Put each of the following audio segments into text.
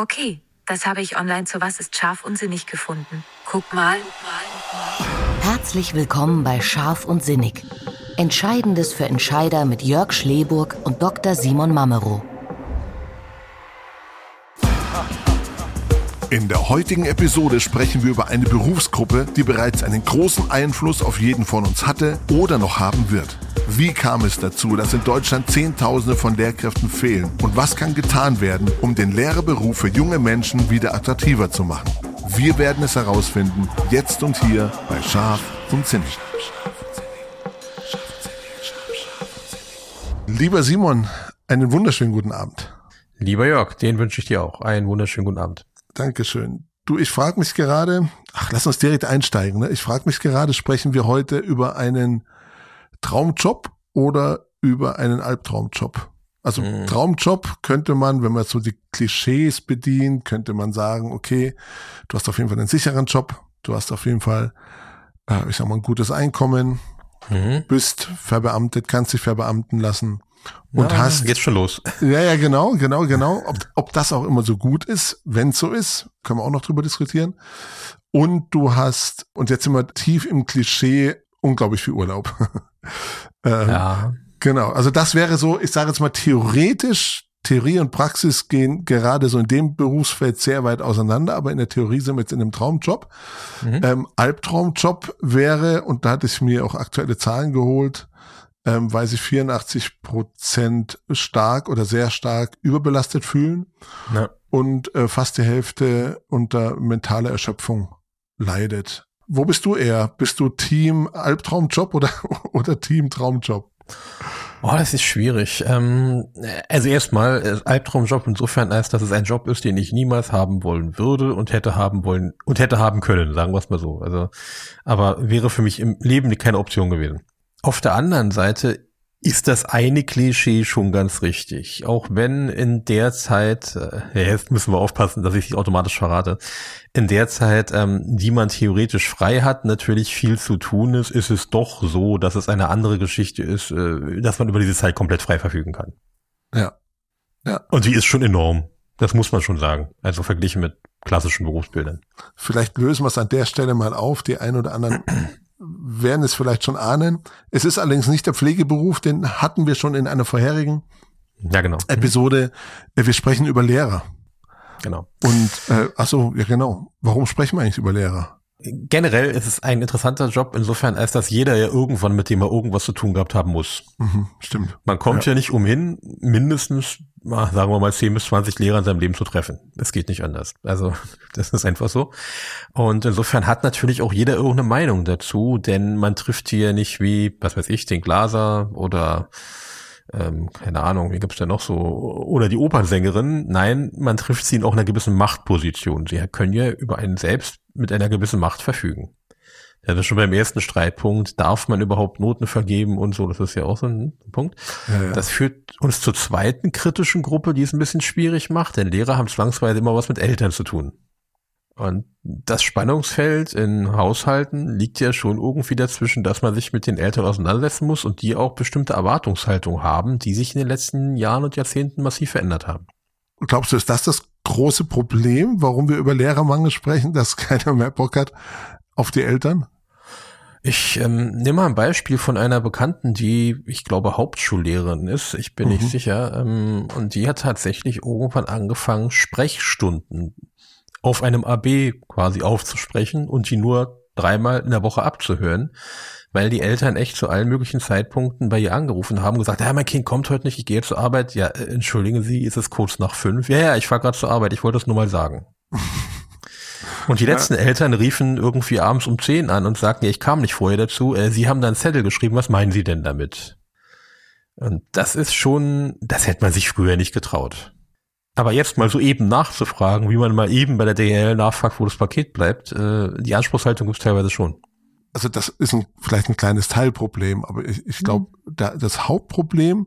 Okay, das habe ich online zu Was ist scharf und sinnig gefunden. Guck mal. Herzlich willkommen bei Scharf und Sinnig. Entscheidendes für Entscheider mit Jörg Schleburg und Dr. Simon Mamero. In der heutigen Episode sprechen wir über eine Berufsgruppe, die bereits einen großen Einfluss auf jeden von uns hatte oder noch haben wird. Wie kam es dazu, dass in Deutschland Zehntausende von Lehrkräften fehlen? Und was kann getan werden, um den Lehrerberuf für junge Menschen wieder attraktiver zu machen? Wir werden es herausfinden, jetzt und hier bei Scharf und Zinnig. Lieber Simon, einen wunderschönen guten Abend. Lieber Jörg, den wünsche ich dir auch. Einen wunderschönen guten Abend. Dankeschön. Du, ich frage mich gerade, ach, lass uns direkt einsteigen. Ne? Ich frage mich gerade, sprechen wir heute über einen Traumjob oder über einen Albtraumjob? Also mhm. Traumjob könnte man, wenn man so die Klischees bedient, könnte man sagen, okay, du hast auf jeden Fall einen sicheren Job, du hast auf jeden Fall, äh, ich sag mal, ein gutes Einkommen, mhm. bist verbeamtet, kannst dich verbeamten lassen und ja, hast geht's schon los. Ja, ja, genau, genau, genau. Ob, ob das auch immer so gut ist, wenn so ist, können wir auch noch drüber diskutieren. Und du hast, und jetzt sind wir tief im Klischee, unglaublich viel Urlaub. ähm, ja. Genau, also das wäre so, ich sage jetzt mal theoretisch, Theorie und Praxis gehen gerade so in dem Berufsfeld sehr weit auseinander, aber in der Theorie sind wir jetzt in einem Traumjob. Mhm. Ähm, Albtraumjob wäre, und da hatte ich mir auch aktuelle Zahlen geholt, ähm, weil sich 84 Prozent stark oder sehr stark überbelastet fühlen ja. und äh, fast die Hälfte unter mentaler Erschöpfung leidet. Wo bist du eher? Bist du Team Albtraumjob oder, oder Team Traumjob? Oh, das ist schwierig. Ähm, also erstmal, äh, Albtraumjob insofern als, dass es ein Job ist, den ich niemals haben wollen würde und hätte haben wollen und hätte haben können, sagen wir es mal so. Also, aber wäre für mich im Leben keine Option gewesen. Auf der anderen Seite ist das eine Klischee schon ganz richtig. Auch wenn in der Zeit, äh, jetzt müssen wir aufpassen, dass ich sie automatisch verrate, in der Zeit, ähm, die man theoretisch frei hat, natürlich viel zu tun ist, ist es doch so, dass es eine andere Geschichte ist, äh, dass man über diese Zeit komplett frei verfügen kann. Ja. Ja. Und die ist schon enorm. Das muss man schon sagen. Also verglichen mit klassischen Berufsbildern. Vielleicht lösen wir es an der Stelle mal auf. Die ein oder anderen werden es vielleicht schon ahnen. Es ist allerdings nicht der Pflegeberuf, den hatten wir schon in einer vorherigen ja, genau. Episode. Wir sprechen über Lehrer. Genau. Und äh, ach so, ja genau. Warum sprechen wir eigentlich über Lehrer? Generell ist es ein interessanter Job insofern, als dass jeder ja irgendwann mit dem er irgendwas zu tun gehabt haben muss. Mhm, stimmt. Man kommt ja. ja nicht umhin, mindestens, sagen wir mal, 10 bis 20 Lehrer in seinem Leben zu treffen. Das geht nicht anders. Also, das ist einfach so. Und insofern hat natürlich auch jeder irgendeine Meinung dazu, denn man trifft hier nicht wie, was weiß ich, den Glaser oder ähm, keine Ahnung, wie gibt's denn noch so, oder die Opernsängerin. Nein, man trifft sie in auch einer gewissen Machtposition. Sie können ja über einen selbst mit einer gewissen Macht verfügen. Ja, das ist schon beim ersten Streitpunkt, darf man überhaupt Noten vergeben und so, das ist ja auch so ein Punkt. Ja, ja. Das führt uns zur zweiten kritischen Gruppe, die es ein bisschen schwierig macht, denn Lehrer haben zwangsweise immer was mit Eltern zu tun. Und das Spannungsfeld in Haushalten liegt ja schon irgendwie dazwischen, dass man sich mit den Eltern auseinandersetzen muss und die auch bestimmte Erwartungshaltung haben, die sich in den letzten Jahren und Jahrzehnten massiv verändert haben. Glaubst du, ist das das große Problem, warum wir über Lehrermangel sprechen, dass keiner mehr Bock hat auf die Eltern? Ich ähm, nehme mal ein Beispiel von einer Bekannten, die, ich glaube, Hauptschullehrerin ist. Ich bin mhm. nicht sicher. Ähm, und die hat tatsächlich irgendwann angefangen, Sprechstunden auf einem AB quasi aufzusprechen und die nur dreimal in der Woche abzuhören, weil die Eltern echt zu allen möglichen Zeitpunkten bei ihr angerufen haben, gesagt, ja, mein Kind kommt heute nicht, ich gehe zur Arbeit. Ja, äh, entschuldigen Sie, ist es kurz nach fünf? Ja, ja, ich fahre gerade zur Arbeit, ich wollte es nur mal sagen. Und die letzten ja. Eltern riefen irgendwie abends um zehn an und sagten, ja, ich kam nicht vorher dazu. Äh, Sie haben dann Zettel geschrieben, was meinen Sie denn damit? Und das ist schon, das hätte man sich früher nicht getraut. Aber jetzt mal so eben nachzufragen, wie man mal eben bei der DHL nachfragt, wo das Paket bleibt, äh, die Anspruchshaltung gibt es teilweise schon. Also das ist ein, vielleicht ein kleines Teilproblem, aber ich, ich glaube, mhm. da, das Hauptproblem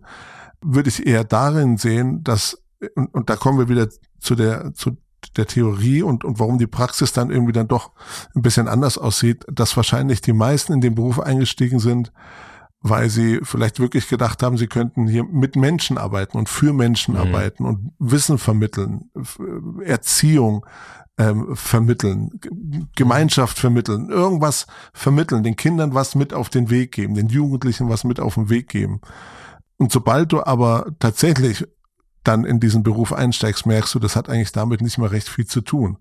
würde ich eher darin sehen, dass, und, und da kommen wir wieder zu der, zu der Theorie und, und warum die Praxis dann irgendwie dann doch ein bisschen anders aussieht, dass wahrscheinlich die meisten in den Beruf eingestiegen sind, weil sie vielleicht wirklich gedacht haben, sie könnten hier mit Menschen arbeiten und für Menschen mhm. arbeiten und Wissen vermitteln, Erziehung ähm, vermitteln, Gemeinschaft vermitteln, irgendwas vermitteln, den Kindern was mit auf den Weg geben, den Jugendlichen was mit auf den Weg geben. Und sobald du aber tatsächlich dann in diesen Beruf einsteigst, merkst du, das hat eigentlich damit nicht mehr recht viel zu tun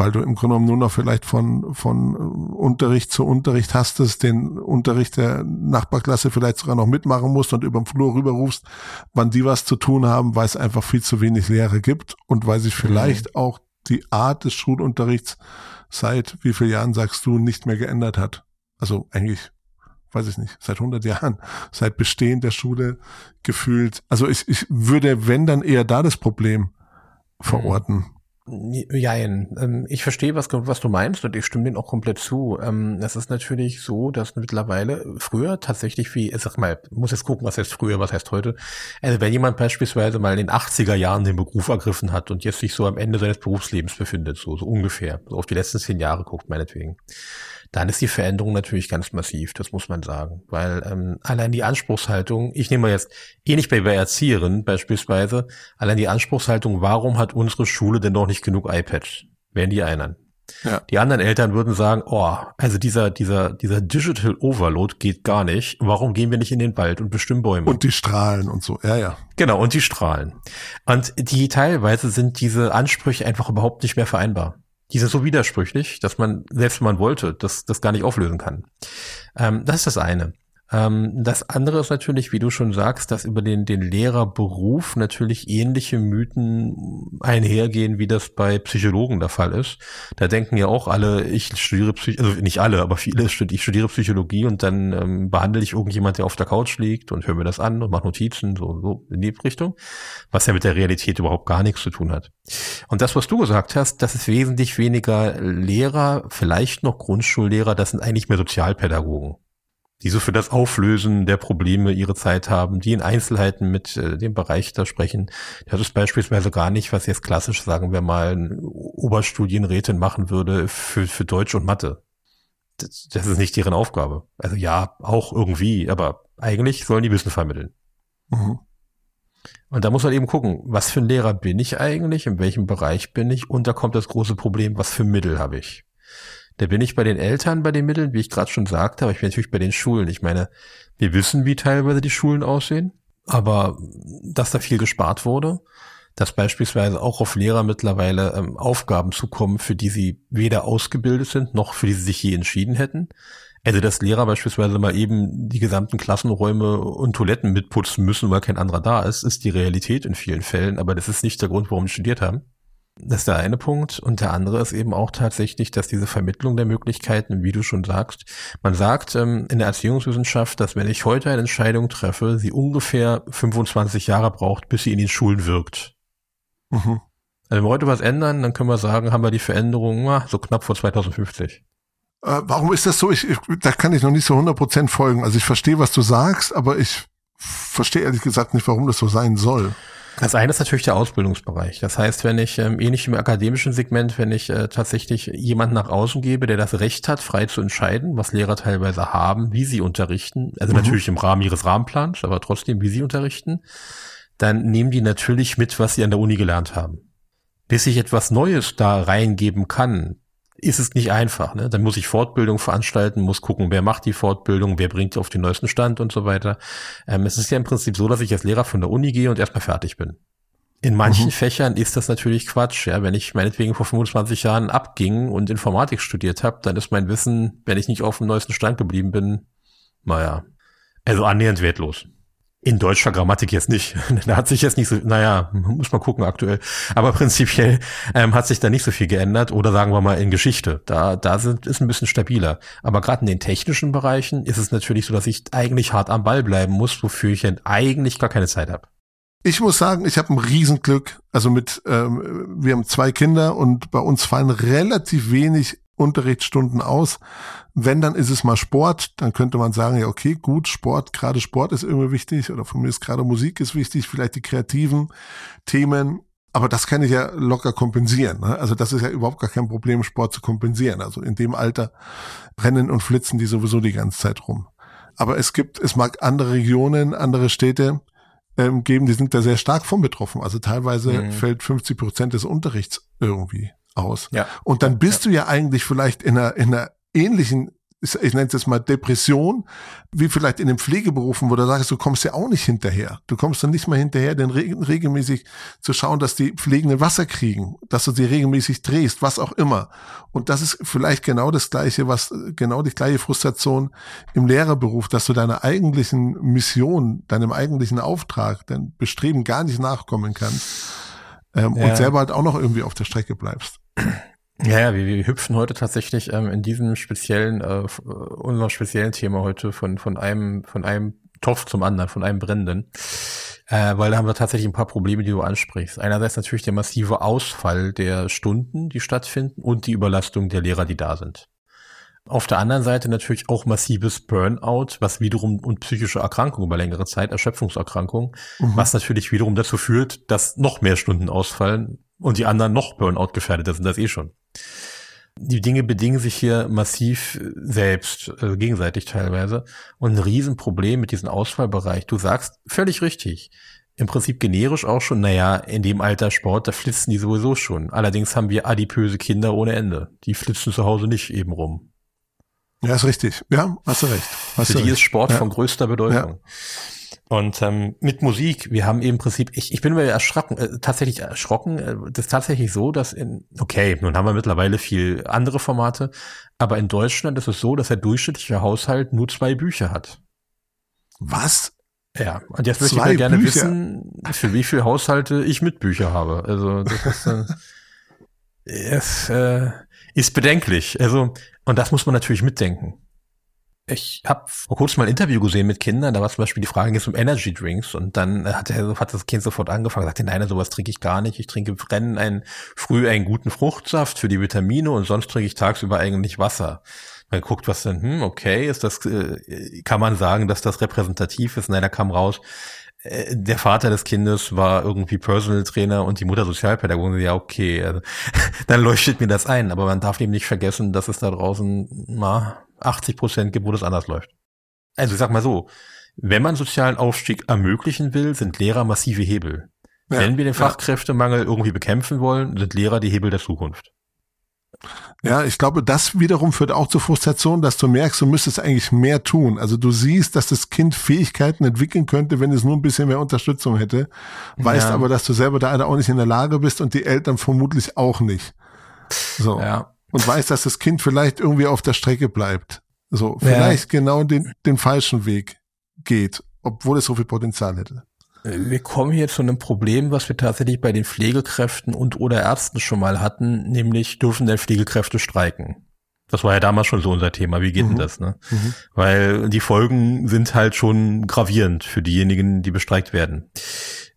weil du im Grunde genommen nur noch vielleicht von, von Unterricht zu Unterricht hast, es den Unterricht der Nachbarklasse vielleicht sogar noch mitmachen musst und über den Flur rüberrufst, wann die was zu tun haben, weil es einfach viel zu wenig Lehre gibt und weil sich vielleicht mhm. auch die Art des Schulunterrichts seit wie vielen Jahren sagst du nicht mehr geändert hat. Also eigentlich weiß ich nicht, seit 100 Jahren, seit Bestehen der Schule gefühlt. Also ich, ich würde, wenn dann eher da das Problem mhm. verorten. Jein. Ähm, ich verstehe, was, was du meinst und ich stimme dem auch komplett zu. Ähm, es ist natürlich so, dass mittlerweile früher tatsächlich wie, ich sag mal, muss jetzt gucken, was heißt früher, was heißt heute. Also wenn jemand beispielsweise mal in den 80er Jahren den Beruf ergriffen hat und jetzt sich so am Ende seines Berufslebens befindet, so, so ungefähr, so auf die letzten zehn Jahre guckt, meinetwegen, dann ist die Veränderung natürlich ganz massiv, das muss man sagen. Weil ähm, allein die Anspruchshaltung, ich nehme mal jetzt ähnlich bei, bei Erzieherinnen beispielsweise, allein die Anspruchshaltung, warum hat unsere Schule denn noch nicht genug iPads? Wären die einen. Ja. Die anderen Eltern würden sagen, oh, also dieser, dieser, dieser Digital Overload geht gar nicht. Warum gehen wir nicht in den Wald und bestimmen Bäume? Und die Strahlen und so, ja, ja. Genau, und die Strahlen. Und die teilweise sind diese Ansprüche einfach überhaupt nicht mehr vereinbar die sind so widersprüchlich, dass man, selbst wenn man wollte, das, das gar nicht auflösen kann. Ähm, das ist das eine. Ähm, das andere ist natürlich, wie du schon sagst, dass über den, den Lehrerberuf natürlich ähnliche Mythen einhergehen, wie das bei Psychologen der Fall ist. Da denken ja auch alle, ich studiere Psychologie, also nicht alle, aber viele, ich studiere Psychologie und dann ähm, behandle ich irgendjemand, der auf der Couch liegt und höre mir das an und mache Notizen, so, so in die Richtung, was ja mit der Realität überhaupt gar nichts zu tun hat. Und das, was du gesagt hast, das ist wesentlich weniger Lehrer, vielleicht noch Grundschullehrer, das sind eigentlich mehr Sozialpädagogen die so für das Auflösen der Probleme ihre Zeit haben, die in Einzelheiten mit äh, dem Bereich da sprechen. Das ist beispielsweise gar nicht, was jetzt klassisch, sagen wir mal, Oberstudienrätin machen würde für, für Deutsch und Mathe. Das, das ist nicht deren Aufgabe. Also ja, auch irgendwie, aber eigentlich sollen die Wissen vermitteln. Mhm. Und da muss man eben gucken, was für ein Lehrer bin ich eigentlich, in welchem Bereich bin ich und da kommt das große Problem, was für Mittel habe ich. Da bin ich bei den Eltern bei den Mitteln, wie ich gerade schon sagte, aber ich bin natürlich bei den Schulen. Ich meine, wir wissen, wie teilweise die Schulen aussehen, aber dass da viel gespart wurde, dass beispielsweise auch auf Lehrer mittlerweile ähm, Aufgaben zukommen, für die sie weder ausgebildet sind, noch für die sie sich je entschieden hätten. Also dass Lehrer beispielsweise mal eben die gesamten Klassenräume und Toiletten mitputzen müssen, weil kein anderer da ist, ist die Realität in vielen Fällen, aber das ist nicht der Grund, warum sie studiert haben. Das ist der eine Punkt. Und der andere ist eben auch tatsächlich, dass diese Vermittlung der Möglichkeiten, wie du schon sagst, man sagt ähm, in der Erziehungswissenschaft, dass wenn ich heute eine Entscheidung treffe, sie ungefähr 25 Jahre braucht, bis sie in den Schulen wirkt. Mhm. Also wenn wir heute was ändern, dann können wir sagen, haben wir die Veränderung ah, so knapp vor 2050. Äh, warum ist das so? Ich, ich, da kann ich noch nicht so 100% folgen. Also ich verstehe, was du sagst, aber ich verstehe ehrlich gesagt nicht, warum das so sein soll. Das eine ist natürlich der Ausbildungsbereich. Das heißt, wenn ich ähm, ähnlich im akademischen Segment, wenn ich äh, tatsächlich jemanden nach außen gebe, der das Recht hat, frei zu entscheiden, was Lehrer teilweise haben, wie sie unterrichten, also mhm. natürlich im Rahmen ihres Rahmenplans, aber trotzdem, wie sie unterrichten, dann nehmen die natürlich mit, was sie an der Uni gelernt haben. Bis ich etwas Neues da reingeben kann, ist es nicht einfach. Ne? Dann muss ich Fortbildung veranstalten, muss gucken, wer macht die Fortbildung, wer bringt die auf den neuesten Stand und so weiter. Ähm, es ist ja im Prinzip so, dass ich als Lehrer von der Uni gehe und erstmal fertig bin. In manchen mhm. Fächern ist das natürlich Quatsch. Ja, wenn ich meinetwegen vor 25 Jahren abging und Informatik studiert habe, dann ist mein Wissen, wenn ich nicht auf dem neuesten Stand geblieben bin, naja, also annähernd wertlos. In deutscher Grammatik jetzt nicht. da hat sich jetzt nicht so, naja, muss man gucken aktuell. Aber prinzipiell ähm, hat sich da nicht so viel geändert. Oder sagen wir mal in Geschichte. Da, da sind, ist ein bisschen stabiler. Aber gerade in den technischen Bereichen ist es natürlich so, dass ich eigentlich hart am Ball bleiben muss, wofür ich eigentlich gar keine Zeit habe. Ich muss sagen, ich habe ein Riesenglück. Also mit, ähm, wir haben zwei Kinder und bei uns fallen relativ wenig Unterrichtsstunden aus. Wenn, dann ist es mal Sport. Dann könnte man sagen, ja, okay, gut, Sport, gerade Sport ist irgendwie wichtig oder von mir ist gerade Musik ist wichtig, vielleicht die kreativen Themen. Aber das kann ich ja locker kompensieren. Ne? Also das ist ja überhaupt gar kein Problem, Sport zu kompensieren. Also in dem Alter rennen und flitzen die sowieso die ganze Zeit rum. Aber es gibt, es mag andere Regionen, andere Städte ähm, geben, die sind da sehr stark von betroffen. Also teilweise mhm. fällt 50 Prozent des Unterrichts irgendwie aus. Ja. Und dann bist ja. du ja eigentlich vielleicht in einer, in einer ähnlichen ich, nenne es jetzt mal Depression, wie vielleicht in den Pflegeberufen, wo du sagst, du kommst ja auch nicht hinterher. Du kommst dann nicht mal hinterher, denn re regelmäßig zu schauen, dass die Pflegenden Wasser kriegen, dass du sie regelmäßig drehst, was auch immer. Und das ist vielleicht genau das Gleiche, was genau die gleiche Frustration im Lehrerberuf, dass du deiner eigentlichen Mission, deinem eigentlichen Auftrag, dein Bestreben gar nicht nachkommen kannst ähm, ja. und selber halt auch noch irgendwie auf der Strecke bleibst. Ja, ja, wir, wir hüpfen heute tatsächlich ähm, in diesem speziellen, äh, unserem speziellen Thema heute von, von einem, von einem Topf zum anderen, von einem brennenden. Äh, weil da haben wir tatsächlich ein paar Probleme, die du ansprichst. Einerseits natürlich der massive Ausfall der Stunden, die stattfinden und die Überlastung der Lehrer, die da sind. Auf der anderen Seite natürlich auch massives Burnout, was wiederum und psychische Erkrankungen über längere Zeit, Erschöpfungserkrankungen, mhm. was natürlich wiederum dazu führt, dass noch mehr Stunden ausfallen und die anderen noch Burnout gefährdet sind das eh schon die Dinge bedingen sich hier massiv selbst, also gegenseitig teilweise. Und ein Riesenproblem mit diesem Ausfallbereich. Du sagst völlig richtig. Im Prinzip generisch auch schon, naja, in dem Alter Sport, da flitzen die sowieso schon. Allerdings haben wir adipöse Kinder ohne Ende. Die flitzen zu Hause nicht eben rum. Ja, ist richtig. Ja, hast du recht. Hast Für die recht. ist Sport ja. von größter Bedeutung. Ja. Und ähm, mit Musik, wir haben eben im Prinzip, ich, ich bin mir erschrocken, äh, tatsächlich erschrocken, äh, das ist tatsächlich so, dass in, okay, nun haben wir mittlerweile viel andere Formate, aber in Deutschland ist es so, dass der durchschnittliche Haushalt nur zwei Bücher hat. Was? Ja, und jetzt möchte ich mal gerne Bücher. wissen, für wie viele Haushalte ich mit Bücher habe. Also das ist, äh, es, äh, ist bedenklich. Also, und das muss man natürlich mitdenken ich habe vor kurzem mal ein Interview gesehen mit Kindern, da war zum Beispiel die Frage jetzt um Energy Drinks und dann hat, er, hat das Kind sofort angefangen, sagte, nein, sowas trinke ich gar nicht. Ich trinke Rennen ein, früh einen guten Fruchtsaft für die Vitamine und sonst trinke ich tagsüber eigentlich Wasser. Man guckt, was denn, hm, okay, ist das, äh, kann man sagen, dass das repräsentativ ist? Nein, da kam raus, äh, der Vater des Kindes war irgendwie Personal Trainer und die Mutter Sozialpädagogin, ja, okay, also, dann leuchtet mir das ein. Aber man darf eben nicht vergessen, dass es da draußen, na, 80 Prozent gibt, wo das anders läuft. Also ich sag mal so, wenn man sozialen Aufstieg ermöglichen will, sind Lehrer massive Hebel. Ja, wenn wir den Fachkräftemangel irgendwie bekämpfen wollen, sind Lehrer die Hebel der Zukunft. Ja, ich glaube, das wiederum führt auch zur Frustration, dass du merkst, du müsstest eigentlich mehr tun. Also du siehst, dass das Kind Fähigkeiten entwickeln könnte, wenn es nur ein bisschen mehr Unterstützung hätte, weißt ja. aber, dass du selber da auch nicht in der Lage bist und die Eltern vermutlich auch nicht. So. Ja und weiß, dass das Kind vielleicht irgendwie auf der Strecke bleibt. So, vielleicht ja. genau den, den falschen Weg geht, obwohl es so viel Potenzial hätte. Wir kommen hier zu einem Problem, was wir tatsächlich bei den Pflegekräften und oder Ärzten schon mal hatten, nämlich dürfen denn Pflegekräfte streiken? Das war ja damals schon so unser Thema. Wie geht mhm. denn das? Ne? Mhm. Weil die Folgen sind halt schon gravierend für diejenigen, die bestreikt werden.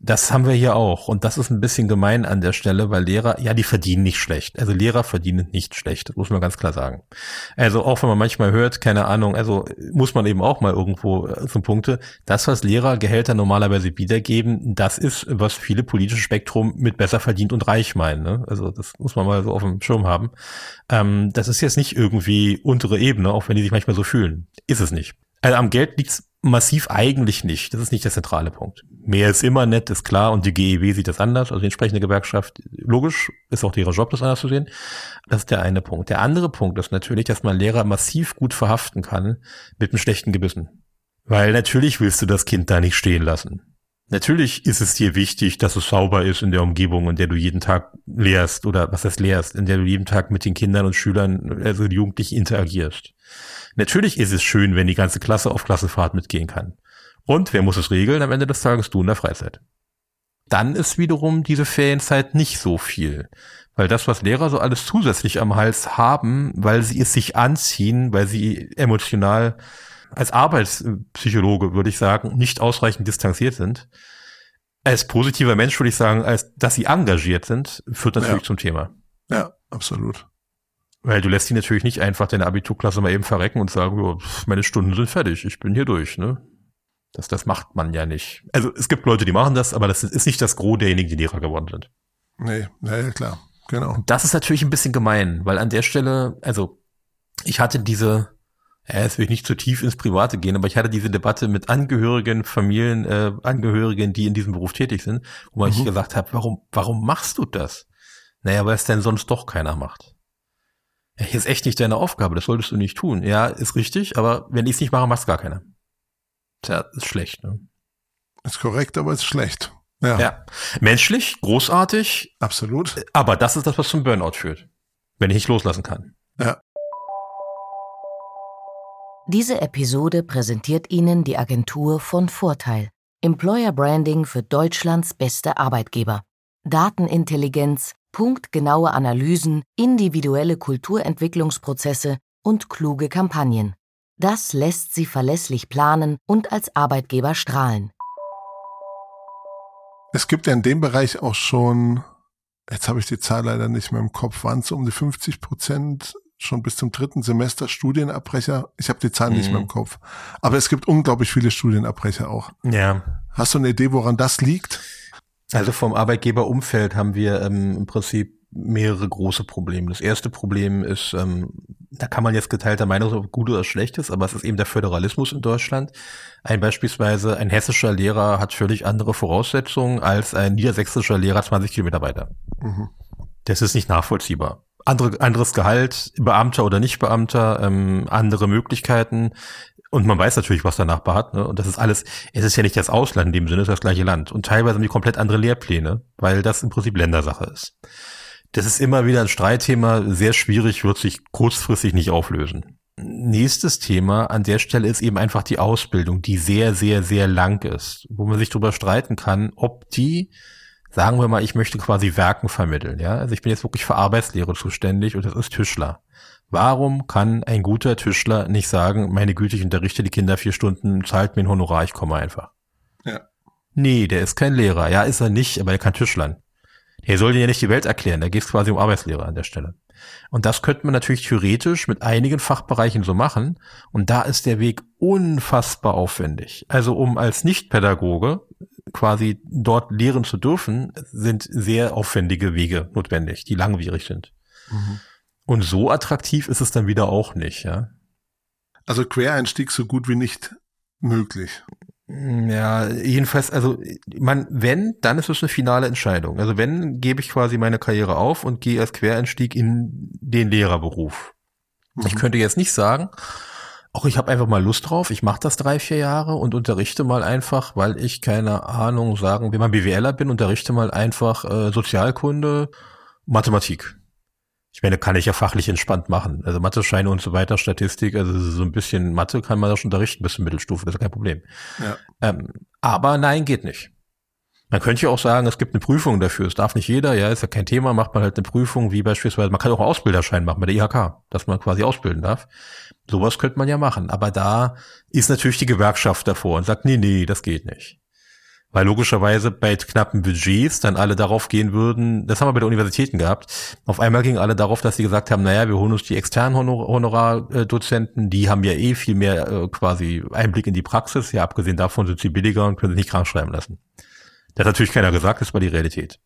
Das haben wir hier auch. Und das ist ein bisschen gemein an der Stelle, weil Lehrer, ja, die verdienen nicht schlecht. Also Lehrer verdienen nicht schlecht. Das muss man ganz klar sagen. Also auch wenn man manchmal hört, keine Ahnung, also muss man eben auch mal irgendwo äh, zum Punkte, das, was Lehrergehälter normalerweise wiedergeben, das ist, was viele politische Spektrum mit besser verdient und reich meinen. Ne? Also das muss man mal so auf dem Schirm haben. Ähm, das ist jetzt nicht irgendwie untere Ebene, auch wenn die sich manchmal so fühlen. Ist es nicht. Also am Geld liegt's massiv eigentlich nicht. Das ist nicht der zentrale Punkt. Mehr ist immer nett, ist klar, und die GEW sieht das anders, also die entsprechende Gewerkschaft. Logisch ist auch ihre Job, das anders zu sehen. Das ist der eine Punkt. Der andere Punkt ist natürlich, dass man Lehrer massiv gut verhaften kann mit einem schlechten Gewissen. Weil natürlich willst du das Kind da nicht stehen lassen. Natürlich ist es dir wichtig, dass es sauber ist in der Umgebung, in der du jeden Tag lehrst oder was das lehrst, in der du jeden Tag mit den Kindern und Schülern, also Jugendlichen interagierst. Natürlich ist es schön, wenn die ganze Klasse auf Klassenfahrt mitgehen kann. Und wer muss es regeln? Am Ende des Tages du in der Freizeit. Dann ist wiederum diese Ferienzeit nicht so viel. Weil das, was Lehrer so alles zusätzlich am Hals haben, weil sie es sich anziehen, weil sie emotional als Arbeitspsychologe, würde ich sagen, nicht ausreichend distanziert sind. Als positiver Mensch würde ich sagen, als dass sie engagiert sind, führt natürlich ja. zum Thema. Ja, absolut. Weil du lässt die natürlich nicht einfach deine Abiturklasse mal eben verrecken und sagen, oh, meine Stunden sind fertig, ich bin hier durch, ne? Das, das macht man ja nicht. Also es gibt Leute, die machen das, aber das ist nicht das Gros derjenigen, die Lehrer geworden sind. Nee, naja, klar, genau. Und das ist natürlich ein bisschen gemein, weil an der Stelle, also ich hatte diese Ja, jetzt will ich nicht zu tief ins Private gehen, aber ich hatte diese Debatte mit Angehörigen, Familien, äh, Angehörigen, die in diesem Beruf tätig sind, wo man mhm. gesagt hat, warum, warum machst du das? Naja, weil es denn sonst doch keiner macht. Ja, ist echt nicht deine Aufgabe, das solltest du nicht tun. Ja, ist richtig, aber wenn ich es nicht mache, macht es gar keiner. Tja, ist schlecht, ne? Ist korrekt, aber ist schlecht. Ja. ja. Menschlich, großartig. Absolut. Aber das ist das, was zum Burnout führt. Wenn ich nicht loslassen kann. Ja. Diese Episode präsentiert Ihnen die Agentur von Vorteil. Employer Branding für Deutschlands beste Arbeitgeber. Datenintelligenz, punktgenaue Analysen, individuelle Kulturentwicklungsprozesse und kluge Kampagnen. Das lässt Sie verlässlich planen und als Arbeitgeber strahlen. Es gibt ja in dem Bereich auch schon, jetzt habe ich die Zahl leider nicht mehr im Kopf, waren es um die 50 Prozent schon bis zum dritten Semester Studienabbrecher. Ich habe die Zahlen mhm. nicht mehr im Kopf. Aber es gibt unglaublich viele Studienabbrecher auch. Ja. Hast du eine Idee, woran das liegt? Also vom Arbeitgeberumfeld haben wir ähm, im Prinzip mehrere große Probleme. Das erste Problem ist, ähm, da kann man jetzt geteilter Meinung sein, ob gut oder schlecht ist, aber es ist eben der Föderalismus in Deutschland. Ein beispielsweise ein hessischer Lehrer hat völlig andere Voraussetzungen als ein niedersächsischer Lehrer 20 Kilometer weiter. Mhm. Das ist nicht nachvollziehbar andere, anderes Gehalt, Beamter oder nicht Beamter, ähm, andere Möglichkeiten. Und man weiß natürlich, was der Nachbar hat. Ne? Und das ist alles, es ist ja nicht das Ausland in dem Sinne, es ist das gleiche Land. Und teilweise haben die komplett andere Lehrpläne, weil das im Prinzip Ländersache ist. Das ist immer wieder ein Streitthema, sehr schwierig, wird sich kurzfristig nicht auflösen. Nächstes Thema an der Stelle ist eben einfach die Ausbildung, die sehr, sehr, sehr lang ist, wo man sich darüber streiten kann, ob die sagen wir mal, ich möchte quasi Werken vermitteln, ja. Also ich bin jetzt wirklich für Arbeitslehre zuständig und das ist Tischler. Warum kann ein guter Tischler nicht sagen, meine Güte, ich unterrichte die Kinder vier Stunden, zahlt mir ein Honorar, ich komme einfach? Ja. Nee, der ist kein Lehrer. Ja, ist er nicht, aber er kann Tischlern. Er soll dir ja nicht die Welt erklären, da geht es quasi um Arbeitslehre an der Stelle. Und das könnte man natürlich theoretisch mit einigen Fachbereichen so machen. Und da ist der Weg unfassbar aufwendig. Also um als Nichtpädagoge quasi dort lehren zu dürfen, sind sehr aufwendige Wege notwendig, die langwierig sind. Mhm. Und so attraktiv ist es dann wieder auch nicht, ja. Also Quereinstieg so gut wie nicht möglich. Ja, jedenfalls, also man, wenn, dann ist es eine finale Entscheidung. Also wenn, gebe ich quasi meine Karriere auf und gehe als Quereinstieg in den Lehrerberuf. Mhm. Ich könnte jetzt nicht sagen, auch ich habe einfach mal Lust drauf, ich mache das drei, vier Jahre und unterrichte mal einfach, weil ich keine Ahnung sagen, wenn man BWLer bin, unterrichte mal einfach äh, Sozialkunde, Mathematik. Ich meine, kann ich ja fachlich entspannt machen. Also Mathe-Scheine und so weiter, Statistik, also so ein bisschen Mathe kann man da schon unterrichten bis zur Mittelstufe, das ist kein Problem. Ja. Ähm, aber nein, geht nicht. Man könnte ja auch sagen, es gibt eine Prüfung dafür. Es darf nicht jeder, ja, ist ja kein Thema, macht man halt eine Prüfung, wie beispielsweise, man kann auch einen Ausbilderschein machen bei der IHK, dass man quasi ausbilden darf. Sowas könnte man ja machen. Aber da ist natürlich die Gewerkschaft davor und sagt, nee, nee, das geht nicht. Weil logischerweise bei knappen Budgets dann alle darauf gehen würden, das haben wir bei den Universitäten gehabt, auf einmal gingen alle darauf, dass sie gesagt haben, naja, wir holen uns die externen Honor Honorardozenten, die haben ja eh viel mehr äh, quasi Einblick in die Praxis, ja, abgesehen davon sind sie billiger und können sich nicht krank schreiben lassen. Das hat natürlich keiner gesagt, das war die Realität.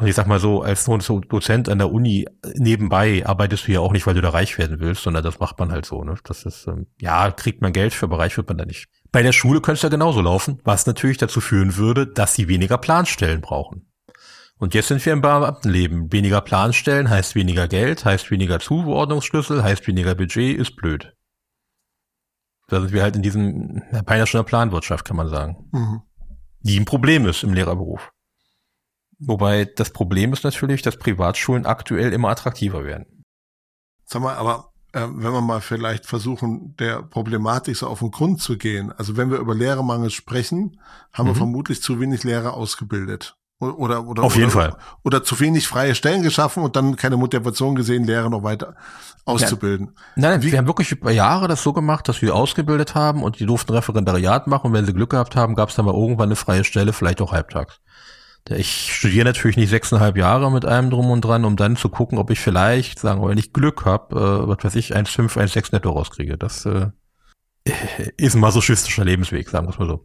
Und ich sag mal so, als Dozent an der Uni nebenbei arbeitest du ja auch nicht, weil du da reich werden willst, sondern das macht man halt so. Ne? Das ist, ähm, ja, kriegt man Geld für, aber reich wird man da nicht. Bei der Schule könnte es ja genauso laufen, was natürlich dazu führen würde, dass sie weniger Planstellen brauchen. Und jetzt sind wir im Beamtenleben. Weniger Planstellen heißt weniger Geld, heißt weniger Zuordnungsschlüssel, heißt weniger Budget, ist blöd. Da sind wir halt in diesem, beinahe schon der Planwirtschaft, kann man sagen. Mhm. Die ein Problem ist im Lehrerberuf. Wobei das Problem ist natürlich, dass Privatschulen aktuell immer attraktiver werden. Sag mal, aber äh, wenn wir mal vielleicht versuchen, der Problematik so auf den Grund zu gehen. Also wenn wir über Lehrermangel sprechen, haben mhm. wir vermutlich zu wenig Lehrer ausgebildet. Oder, oder, Auf jeden oder, Fall. Oder zu wenig freie Stellen geschaffen und dann keine Motivation gesehen, Lehrer noch weiter auszubilden. Ja. Nein, Wie? wir haben wirklich über Jahre das so gemacht, dass wir ausgebildet haben und die durften Referendariat machen und wenn sie Glück gehabt haben, gab es dann mal irgendwann eine freie Stelle, vielleicht auch halbtags. Ich studiere natürlich nicht sechseinhalb Jahre mit einem drum und dran, um dann zu gucken, ob ich vielleicht, sagen wir, wenn ich Glück habe, äh, was weiß ich, 1,5, 1,6 netto rauskriege. Das äh, ist ein masochistischer Lebensweg, sagen wir es mal so.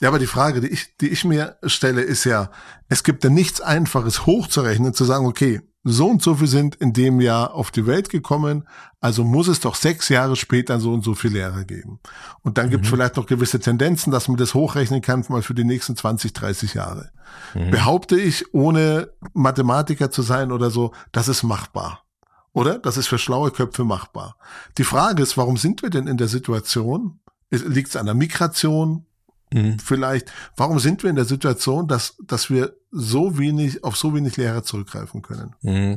Ja, aber die Frage, die ich, die ich mir stelle, ist ja, es gibt ja nichts Einfaches hochzurechnen, zu sagen, okay, so und so viel sind in dem Jahr auf die Welt gekommen, also muss es doch sechs Jahre später so und so viele Lehrer geben. Und dann mhm. gibt es vielleicht noch gewisse Tendenzen, dass man das hochrechnen kann, mal für die nächsten 20, 30 Jahre. Mhm. Behaupte ich, ohne Mathematiker zu sein oder so, das ist machbar. Oder? Das ist für schlaue Köpfe machbar. Die Frage ist, warum sind wir denn in der Situation? Liegt es an der Migration? Mhm. Vielleicht, warum sind wir in der Situation, dass, dass wir so wenig, auf so wenig Lehrer zurückgreifen können. Mhm.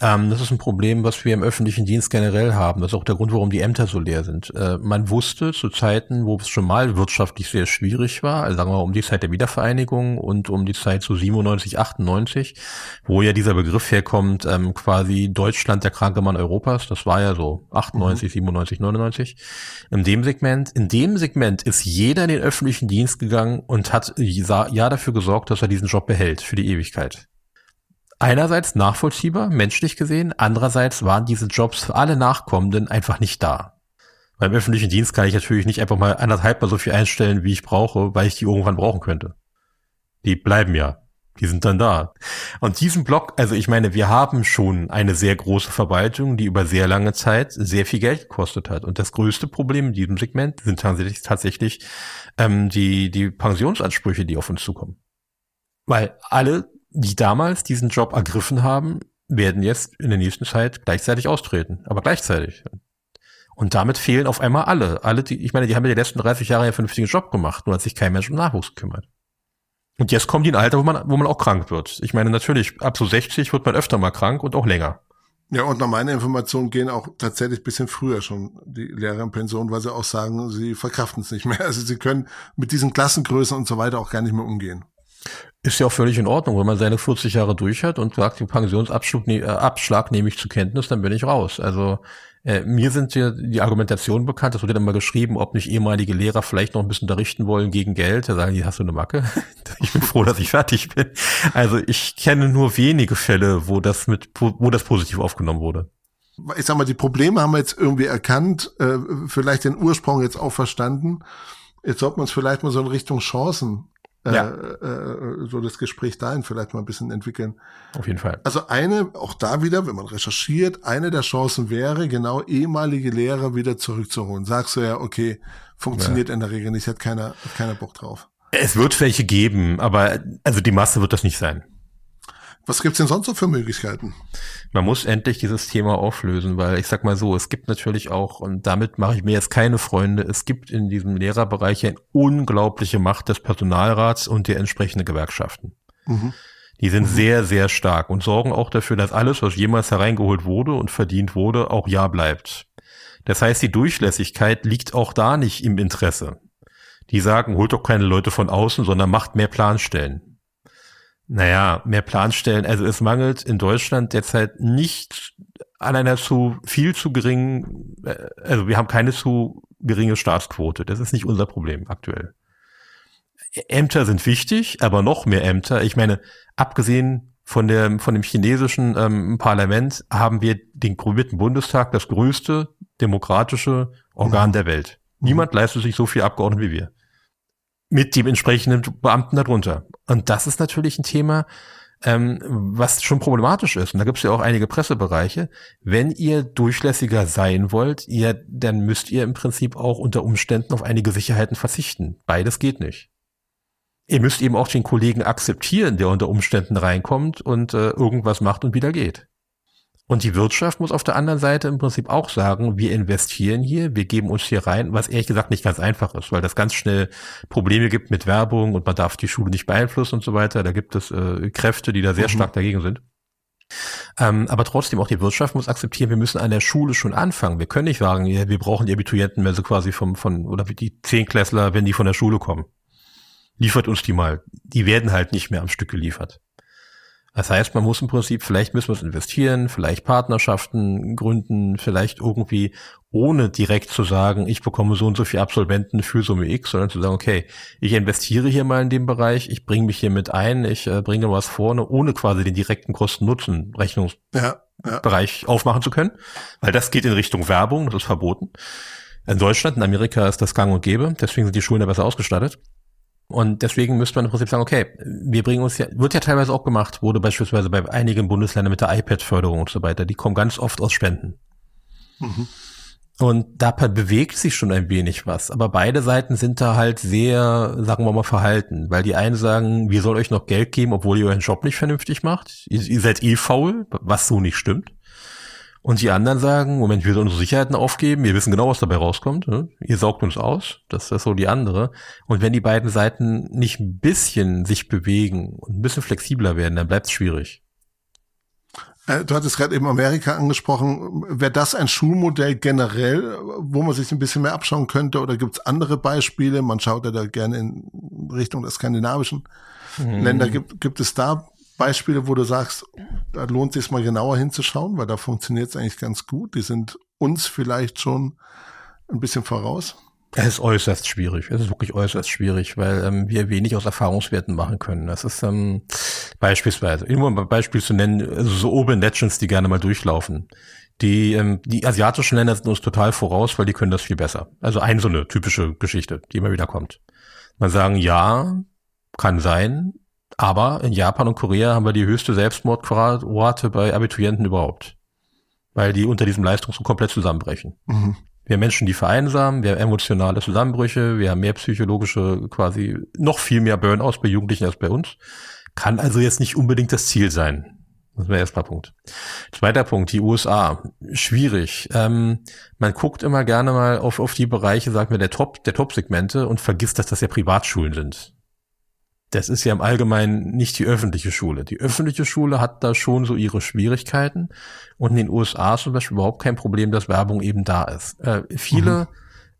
Ähm, das ist ein Problem, was wir im öffentlichen Dienst generell haben. Das ist auch der Grund, warum die Ämter so leer sind. Äh, man wusste zu Zeiten, wo es schon mal wirtschaftlich sehr schwierig war, also sagen wir um die Zeit der Wiedervereinigung und um die Zeit zu so 97, 98, wo ja dieser Begriff herkommt, ähm, quasi Deutschland der kranke Mann Europas. Das war ja so 98, mhm. 97, 99. In dem Segment, in dem Segment ist jeder in den öffentlichen Dienst gegangen und hat ja dafür gesorgt, dass er diesen Job behält. Welt für die Ewigkeit. Einerseits nachvollziehbar, menschlich gesehen, andererseits waren diese Jobs für alle Nachkommenden einfach nicht da. Beim öffentlichen Dienst kann ich natürlich nicht einfach mal anderthalb mal so viel einstellen, wie ich brauche, weil ich die irgendwann brauchen könnte. Die bleiben ja. Die sind dann da. Und diesen Block, also ich meine, wir haben schon eine sehr große Verwaltung, die über sehr lange Zeit sehr viel Geld gekostet hat. Und das größte Problem in diesem Segment sind tatsächlich, tatsächlich ähm, die, die Pensionsansprüche, die auf uns zukommen. Weil alle, die damals diesen Job ergriffen haben, werden jetzt in der nächsten Zeit gleichzeitig austreten. Aber gleichzeitig. Und damit fehlen auf einmal alle. Alle, die, ich meine, die haben ja die letzten 30 Jahre einen vernünftigen Job gemacht, nur hat sich kein Mensch um Nachwuchs gekümmert. Und jetzt kommen die in ein Alter, wo man, wo man auch krank wird. Ich meine, natürlich, ab so 60 wird man öfter mal krank und auch länger. Ja, und nach meiner Information gehen auch tatsächlich bisschen früher schon die Lehrer in Pension, weil sie auch sagen, sie verkraften es nicht mehr. Also sie können mit diesen Klassengrößen und so weiter auch gar nicht mehr umgehen. Ist ja auch völlig in Ordnung, wenn man seine 40 Jahre durch hat und sagt, den Pensionsabschlag ne, äh, Abschlag nehme ich zur Kenntnis, dann bin ich raus. Also äh, mir sind ja die Argumentationen bekannt, das wurde dann mal geschrieben, ob nicht ehemalige Lehrer vielleicht noch ein bisschen unterrichten wollen gegen Geld. Da sagen die, hast du eine Macke? ich bin froh, dass ich fertig bin. Also ich kenne nur wenige Fälle, wo das mit, wo das positiv aufgenommen wurde. Ich sag mal, die Probleme haben wir jetzt irgendwie erkannt, äh, vielleicht den Ursprung jetzt auch verstanden. Jetzt sollten wir uns vielleicht mal so in Richtung Chancen ja. Äh, äh, so das Gespräch dahin vielleicht mal ein bisschen entwickeln. Auf jeden Fall. Also eine, auch da wieder, wenn man recherchiert, eine der Chancen wäre, genau ehemalige Lehrer wieder zurückzuholen. Sagst du ja, okay, funktioniert ja. in der Regel nicht, hat keiner, hat keiner Bock drauf. Es wird welche geben, aber also die Masse wird das nicht sein. Was gibt's denn sonst so für Möglichkeiten? Man muss endlich dieses Thema auflösen, weil ich sag mal so, es gibt natürlich auch, und damit mache ich mir jetzt keine Freunde, es gibt in diesem Lehrerbereich eine unglaubliche Macht des Personalrats und der entsprechenden Gewerkschaften. Mhm. Die sind mhm. sehr, sehr stark und sorgen auch dafür, dass alles, was jemals hereingeholt wurde und verdient wurde, auch ja bleibt. Das heißt, die Durchlässigkeit liegt auch da nicht im Interesse. Die sagen, holt doch keine Leute von außen, sondern macht mehr Planstellen. Naja, mehr Planstellen. Also es mangelt in Deutschland derzeit nicht an einer zu viel zu geringen, äh, also wir haben keine zu geringe Staatsquote. Das ist nicht unser Problem aktuell. Ämter sind wichtig, aber noch mehr Ämter. Ich meine, abgesehen von der von dem chinesischen ähm, Parlament haben wir den grünen Bundestag, das größte demokratische Organ mhm. der Welt. Niemand leistet sich so viel Abgeordnete wie wir mit dem entsprechenden Beamten darunter. Und das ist natürlich ein Thema, ähm, was schon problematisch ist. Und da gibt es ja auch einige Pressebereiche. Wenn ihr durchlässiger sein wollt, ihr, dann müsst ihr im Prinzip auch unter Umständen auf einige Sicherheiten verzichten. Beides geht nicht. Ihr müsst eben auch den Kollegen akzeptieren, der unter Umständen reinkommt und äh, irgendwas macht und wieder geht. Und die Wirtschaft muss auf der anderen Seite im Prinzip auch sagen, wir investieren hier, wir geben uns hier rein, was ehrlich gesagt nicht ganz einfach ist, weil das ganz schnell Probleme gibt mit Werbung und man darf die Schule nicht beeinflussen und so weiter. Da gibt es äh, Kräfte, die da sehr mhm. stark dagegen sind. Ähm, aber trotzdem auch die Wirtschaft muss akzeptieren, wir müssen an der Schule schon anfangen. Wir können nicht sagen, ja, wir brauchen die Abiturienten mehr so quasi vom, von, oder die Zehnklässler, wenn die von der Schule kommen. Liefert uns die mal. Die werden halt nicht mehr am Stück geliefert. Das heißt, man muss im Prinzip, vielleicht müssen wir es investieren, vielleicht Partnerschaften gründen, vielleicht irgendwie, ohne direkt zu sagen, ich bekomme so und so viele Absolventen für Summe X, sondern zu sagen, okay, ich investiere hier mal in dem Bereich, ich bringe mich hier mit ein, ich äh, bringe was vorne, ohne quasi den direkten Kosten-Nutzen-Rechnungsbereich ja, ja. aufmachen zu können, weil das geht in Richtung Werbung, das ist verboten. In Deutschland, in Amerika ist das gang und gäbe, deswegen sind die Schulen da besser ausgestattet. Und deswegen müsste man im Prinzip sagen, okay, wir bringen uns ja, wird ja teilweise auch gemacht, wurde beispielsweise bei einigen Bundesländern mit der iPad-Förderung und so weiter, die kommen ganz oft aus Spenden. Mhm. Und da bewegt sich schon ein wenig was. Aber beide Seiten sind da halt sehr, sagen wir mal, verhalten. Weil die einen sagen, wir sollen euch noch Geld geben, obwohl ihr euren Job nicht vernünftig macht. Ihr, ihr seid eh faul, was so nicht stimmt. Und die anderen sagen, Moment, wir sollen unsere Sicherheiten aufgeben, wir wissen genau, was dabei rauskommt. Ne? Ihr saugt uns aus. Das ist so die andere. Und wenn die beiden Seiten nicht ein bisschen sich bewegen und ein bisschen flexibler werden, dann bleibt es schwierig. Äh, du hattest gerade eben Amerika angesprochen. Wäre das ein Schulmodell generell, wo man sich ein bisschen mehr abschauen könnte? Oder gibt es andere Beispiele? Man schaut ja da gerne in Richtung der skandinavischen mhm. Länder. Gibt, gibt es da Beispiele, wo du sagst, da lohnt es sich mal genauer hinzuschauen, weil da funktioniert es eigentlich ganz gut. Die sind uns vielleicht schon ein bisschen voraus. Es ist äußerst schwierig. Es ist wirklich äußerst schwierig, weil ähm, wir wenig aus Erfahrungswerten machen können. Das ist ähm, beispielsweise, nur um ein Beispiel zu nennen, also so Open Legends, die gerne mal durchlaufen. Die, ähm, die asiatischen Länder sind uns total voraus, weil die können das viel besser. Also ein so eine typische Geschichte, die immer wieder kommt. Man sagen, ja, kann sein, aber in Japan und Korea haben wir die höchste Selbstmordrate bei Abiturienten überhaupt. Weil die unter diesem Leistungsdruck komplett zusammenbrechen. Mhm. Wir haben Menschen, die vereinsamen, wir haben emotionale Zusammenbrüche, wir haben mehr psychologische, quasi noch viel mehr Burnouts bei Jugendlichen als bei uns. Kann also jetzt nicht unbedingt das Ziel sein. Das wäre erstmal Punkt. Zweiter Punkt, die USA. Schwierig. Ähm, man guckt immer gerne mal auf, auf die Bereiche, sagen wir, der Top, der Top-Segmente und vergisst, dass das ja Privatschulen sind das ist ja im Allgemeinen nicht die öffentliche Schule. Die öffentliche Schule hat da schon so ihre Schwierigkeiten und in den USA ist zum Beispiel überhaupt kein Problem, dass Werbung eben da ist. Äh, viele,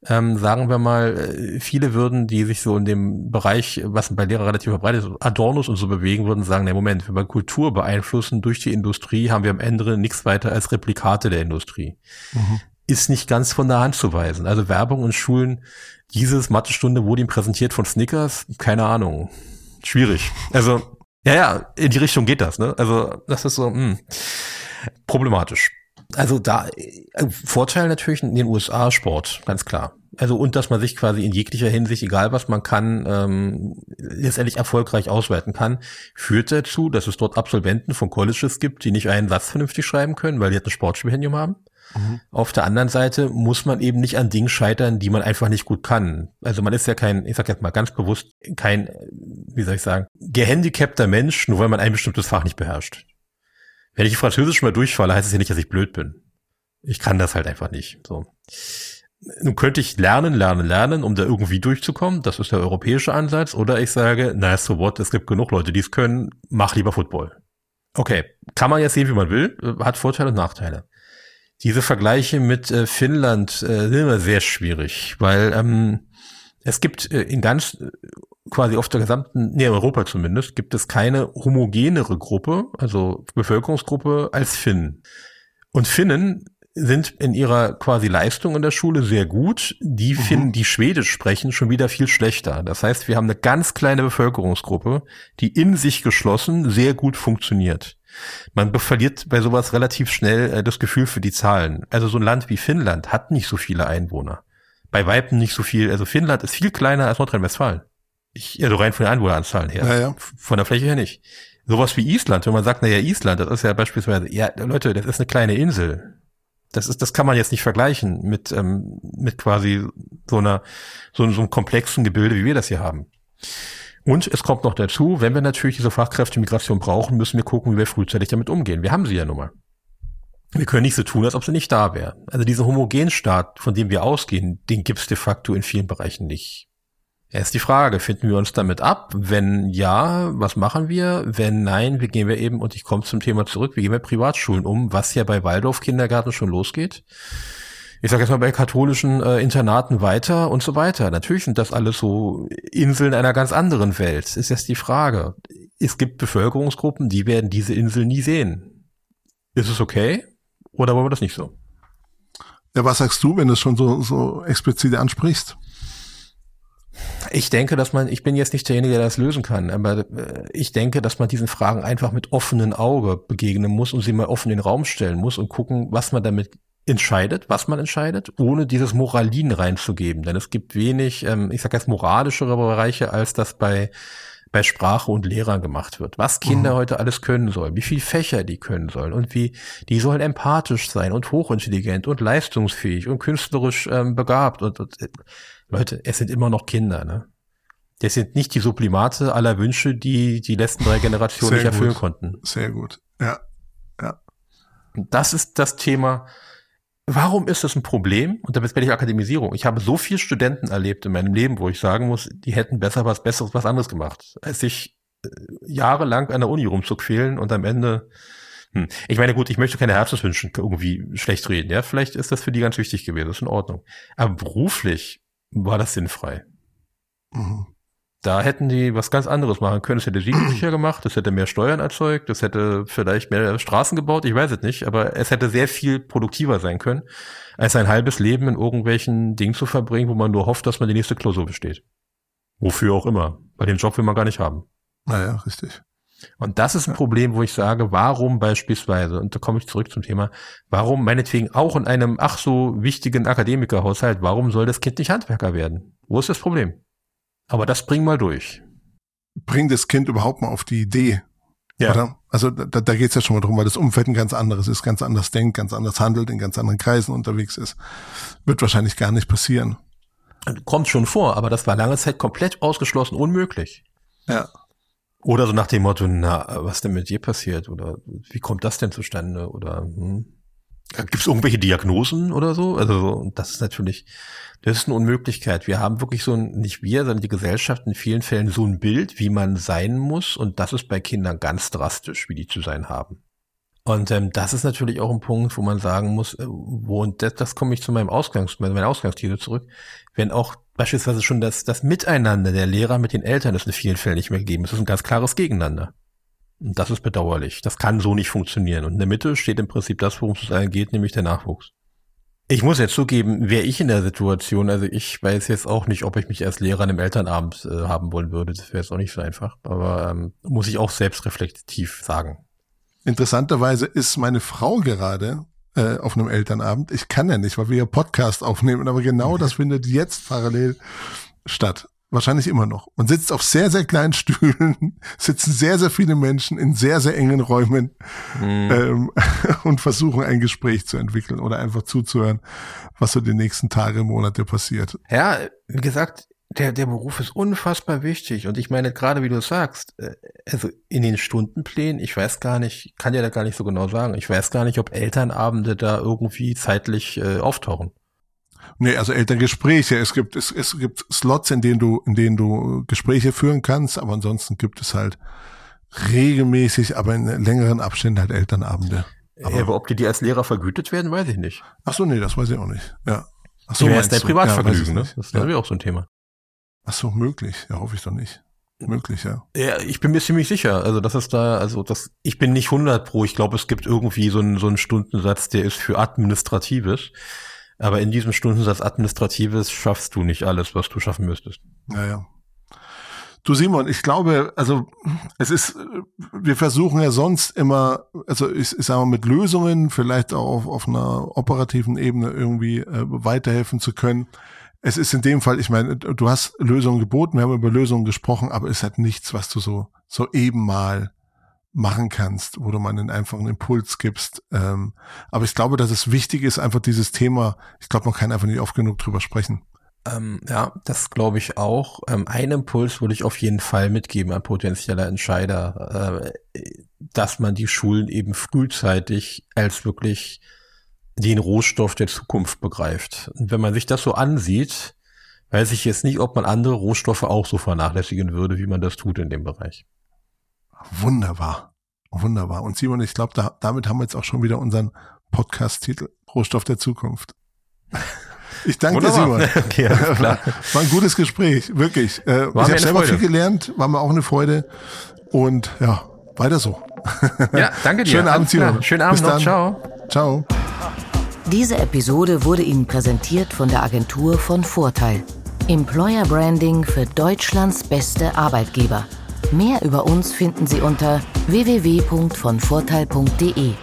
mhm. ähm, sagen wir mal, äh, viele würden, die sich so in dem Bereich, was bei Lehrer relativ verbreitet ist, Adornos und so bewegen, würden sagen, nee, Moment, wenn wir Kultur beeinflussen durch die Industrie, haben wir am Ende nichts weiter als Replikate der Industrie. Mhm. Ist nicht ganz von der Hand zu weisen. Also Werbung und Schulen, dieses Mathestunde wurde ihm präsentiert von Snickers, keine Ahnung schwierig. Also, ja, ja, in die Richtung geht das, ne? Also, das ist so, mh, hm, problematisch. Also da, äh, Vorteil natürlich in den USA Sport, ganz klar. Also und dass man sich quasi in jeglicher Hinsicht, egal was man kann, ähm, letztendlich erfolgreich ausweiten kann, führt dazu, dass es dort Absolventen von Colleges gibt, die nicht einen Satz vernünftig schreiben können, weil die halt ein Sportstipendium haben. Mhm. Auf der anderen Seite muss man eben nicht an Dingen scheitern, die man einfach nicht gut kann. Also man ist ja kein, ich sag jetzt mal ganz bewusst, kein, wie soll ich sagen, gehandicapter Mensch, nur weil man ein bestimmtes Fach nicht beherrscht. Wenn ich Französisch mal durchfalle, heißt es ja nicht, dass ich blöd bin. Ich kann das halt einfach nicht. So. Nun könnte ich lernen, lernen, lernen, um da irgendwie durchzukommen. Das ist der europäische Ansatz. Oder ich sage, na, so what, es gibt genug Leute, die es können, mach lieber Football. Okay, kann man jetzt sehen, wie man will, hat Vorteile und Nachteile. Diese Vergleiche mit äh, Finnland äh, sind immer sehr schwierig, weil ähm, es gibt äh, in ganz äh, quasi auf der gesamten, nee, Europa zumindest, gibt es keine homogenere Gruppe, also Bevölkerungsgruppe als Finnen. Und Finnen sind in ihrer quasi Leistung in der Schule sehr gut. Die mhm. Finnen, die Schwedisch sprechen, schon wieder viel schlechter. Das heißt, wir haben eine ganz kleine Bevölkerungsgruppe, die in sich geschlossen sehr gut funktioniert. Man verliert bei sowas relativ schnell äh, das Gefühl für die Zahlen. Also so ein Land wie Finnland hat nicht so viele Einwohner. Bei Weitem nicht so viel. Also Finnland ist viel kleiner als Nordrhein-Westfalen. Ich, also rein von den Einwohneranzahlen her. Ja, ja. Von der Fläche her nicht. Sowas wie Island, wenn man sagt, naja, Island, das ist ja beispielsweise, ja, Leute, das ist eine kleine Insel. Das ist, das kann man jetzt nicht vergleichen mit, ähm, mit quasi so einer, so, so einem komplexen Gebilde, wie wir das hier haben. Und es kommt noch dazu, wenn wir natürlich diese Fachkräftemigration brauchen, müssen wir gucken, wie wir frühzeitig damit umgehen. Wir haben sie ja nun mal. Wir können nicht so tun, als ob sie nicht da wäre. Also dieser Homogenstaat, von dem wir ausgehen, den gibt es de facto in vielen Bereichen nicht. Erst die Frage, finden wir uns damit ab? Wenn ja, was machen wir? Wenn nein, wie gehen wir eben, und ich komme zum Thema zurück, wie gehen wir Privatschulen um, was ja bei Waldorf-Kindergarten schon losgeht? Ich sage jetzt mal bei katholischen äh, Internaten weiter und so weiter. Natürlich sind das alles so Inseln einer ganz anderen Welt. Ist jetzt die Frage. Es gibt Bevölkerungsgruppen, die werden diese Insel nie sehen. Ist es okay? Oder wollen wir das nicht so? Ja, was sagst du, wenn du es schon so, so explizit ansprichst? Ich denke, dass man, ich bin jetzt nicht derjenige, der das lösen kann, aber äh, ich denke, dass man diesen Fragen einfach mit offenen Auge begegnen muss und sie mal offen in den Raum stellen muss und gucken, was man damit entscheidet, was man entscheidet, ohne dieses Moralin reinzugeben. Denn es gibt wenig, ähm, ich sage jetzt moralischere Bereiche, als das bei bei Sprache und Lehrern gemacht wird. Was Kinder mhm. heute alles können sollen, wie viel Fächer die können sollen und wie die sollen empathisch sein und hochintelligent und leistungsfähig und künstlerisch ähm, begabt und, und äh, Leute, es sind immer noch Kinder, ne? Das sind nicht die Sublimate aller Wünsche, die die letzten drei Generationen Sehr nicht erfüllen gut. konnten. Sehr gut. Ja. Ja. Das ist das Thema, Warum ist das ein Problem? Und damit bin ich Akademisierung. Ich habe so viele Studenten erlebt in meinem Leben, wo ich sagen muss, die hätten besser was Besseres, was anderes gemacht, als sich äh, jahrelang an der Uni rumzuquälen und am Ende, hm. ich meine, gut, ich möchte keine Herzenswünschen irgendwie schlecht reden, ja, vielleicht ist das für die ganz wichtig gewesen, das ist in Ordnung. Aber beruflich war das sinnfrei. Mhm. Da hätten die was ganz anderes machen können. Es hätte sicher gemacht, es hätte mehr Steuern erzeugt, es hätte vielleicht mehr Straßen gebaut, ich weiß es nicht, aber es hätte sehr viel produktiver sein können, als ein halbes Leben in irgendwelchen Dingen zu verbringen, wo man nur hofft, dass man die nächste Klausur besteht. Wofür auch immer. Bei dem Job will man gar nicht haben. Naja, richtig. Und das ist ein Problem, wo ich sage, warum beispielsweise, und da komme ich zurück zum Thema, warum meinetwegen auch in einem ach so wichtigen Akademikerhaushalt, warum soll das Kind nicht Handwerker werden? Wo ist das Problem? Aber das bring mal durch. Bring das Kind überhaupt mal auf die Idee. Ja. Oder? Also da, da geht es ja schon mal drum, weil das Umfeld ein ganz anderes ist, ganz anders denkt, ganz anders handelt, in ganz anderen Kreisen unterwegs ist. Wird wahrscheinlich gar nicht passieren. Kommt schon vor, aber das war lange Zeit komplett ausgeschlossen, unmöglich. Ja. Oder so nach dem Motto, na, was denn mit dir passiert? Oder wie kommt das denn zustande? Oder hm? Gibt es irgendwelche Diagnosen oder so? Also das ist natürlich, das ist eine Unmöglichkeit. Wir haben wirklich so ein, nicht wir, sondern die Gesellschaft in vielen Fällen so ein Bild, wie man sein muss. Und das ist bei Kindern ganz drastisch, wie die zu sein haben. Und ähm, das ist natürlich auch ein Punkt, wo man sagen muss, äh, wo, und das, das komme ich zu meinem Ausgangs, meiner Ausgangsthese zurück, wenn auch beispielsweise schon das, das Miteinander der Lehrer mit den Eltern ist in vielen Fällen nicht mehr gegeben. Es ist ein ganz klares Gegeneinander. Und das ist bedauerlich. Das kann so nicht funktionieren. Und in der Mitte steht im Prinzip das, worum es allen geht, nämlich der Nachwuchs. Ich muss jetzt zugeben, wäre ich in der Situation, also ich weiß jetzt auch nicht, ob ich mich als Lehrer im Elternabend äh, haben wollen würde. Das wäre jetzt auch nicht so einfach. Aber ähm, muss ich auch selbstreflektiv sagen. Interessanterweise ist meine Frau gerade äh, auf einem Elternabend. Ich kann ja nicht, weil wir ja Podcast aufnehmen, aber genau das findet jetzt parallel statt. Wahrscheinlich immer noch. Man sitzt auf sehr, sehr kleinen Stühlen, sitzen sehr, sehr viele Menschen in sehr, sehr engen Räumen mhm. ähm, und versuchen ein Gespräch zu entwickeln oder einfach zuzuhören, was so die nächsten Tage, Monate passiert. Ja, wie gesagt, der, der Beruf ist unfassbar wichtig. Und ich meine, gerade wie du sagst, äh, also in den Stundenplänen, ich weiß gar nicht, kann ja da gar nicht so genau sagen, ich weiß gar nicht, ob Elternabende da irgendwie zeitlich äh, auftauchen. Nee, also Elterngespräche. Es gibt, es, es gibt Slots, in denen du, in denen du Gespräche führen kannst, aber ansonsten gibt es halt regelmäßig, aber in längeren Abständen halt Elternabende. Aber, ja, aber ob die, die als Lehrer vergütet werden, weiß ich nicht. Ach so, nee, das weiß ich auch nicht. Ja. Ach so, wäre dein Privatvergnügen, ja, ne? Das ist ja. auch so ein Thema. Ach so, möglich. Ja, hoffe ich doch nicht. Möglich, ja. Ja, ich bin mir ziemlich sicher. Also, das ist da, also das, ich bin nicht 100 pro. Ich glaube, es gibt irgendwie so einen, so einen Stundensatz, der ist für Administratives. Aber in diesem Stundensatz Administratives schaffst du nicht alles, was du schaffen müsstest. Naja. Du Simon, ich glaube, also es ist, wir versuchen ja sonst immer, also ich, ich sage mal, mit Lösungen vielleicht auch auf, auf einer operativen Ebene irgendwie äh, weiterhelfen zu können. Es ist in dem Fall, ich meine, du hast Lösungen geboten, wir haben über Lösungen gesprochen, aber es hat nichts, was du so, so eben mal machen kannst, wo du mal einen einfachen Impuls gibst. Ähm, aber ich glaube, dass es wichtig ist, einfach dieses Thema, ich glaube, man kann einfach nicht oft genug drüber sprechen. Ähm, ja, das glaube ich auch. Ähm, einen Impuls würde ich auf jeden Fall mitgeben an potenzieller Entscheider, äh, dass man die Schulen eben frühzeitig als wirklich den Rohstoff der Zukunft begreift. Und wenn man sich das so ansieht, weiß ich jetzt nicht, ob man andere Rohstoffe auch so vernachlässigen würde, wie man das tut in dem Bereich. Wunderbar. Wunderbar. Und Simon, ich glaube, da, damit haben wir jetzt auch schon wieder unseren Podcast-Titel Rohstoff der Zukunft. Ich danke Wunderbar. dir, Simon. Okay, klar. War ein gutes Gespräch, wirklich. Äh, ich habe selber Freude. viel gelernt, war mir auch eine Freude. Und ja, weiter so. Ja, danke dir. Schönen Abend, Simon. Schönen Abend Bis noch. Dann. Ciao. Ciao. Diese Episode wurde Ihnen präsentiert von der Agentur von Vorteil. Employer Branding für Deutschlands beste Arbeitgeber. Mehr über uns finden Sie unter www.vonvorteil.de.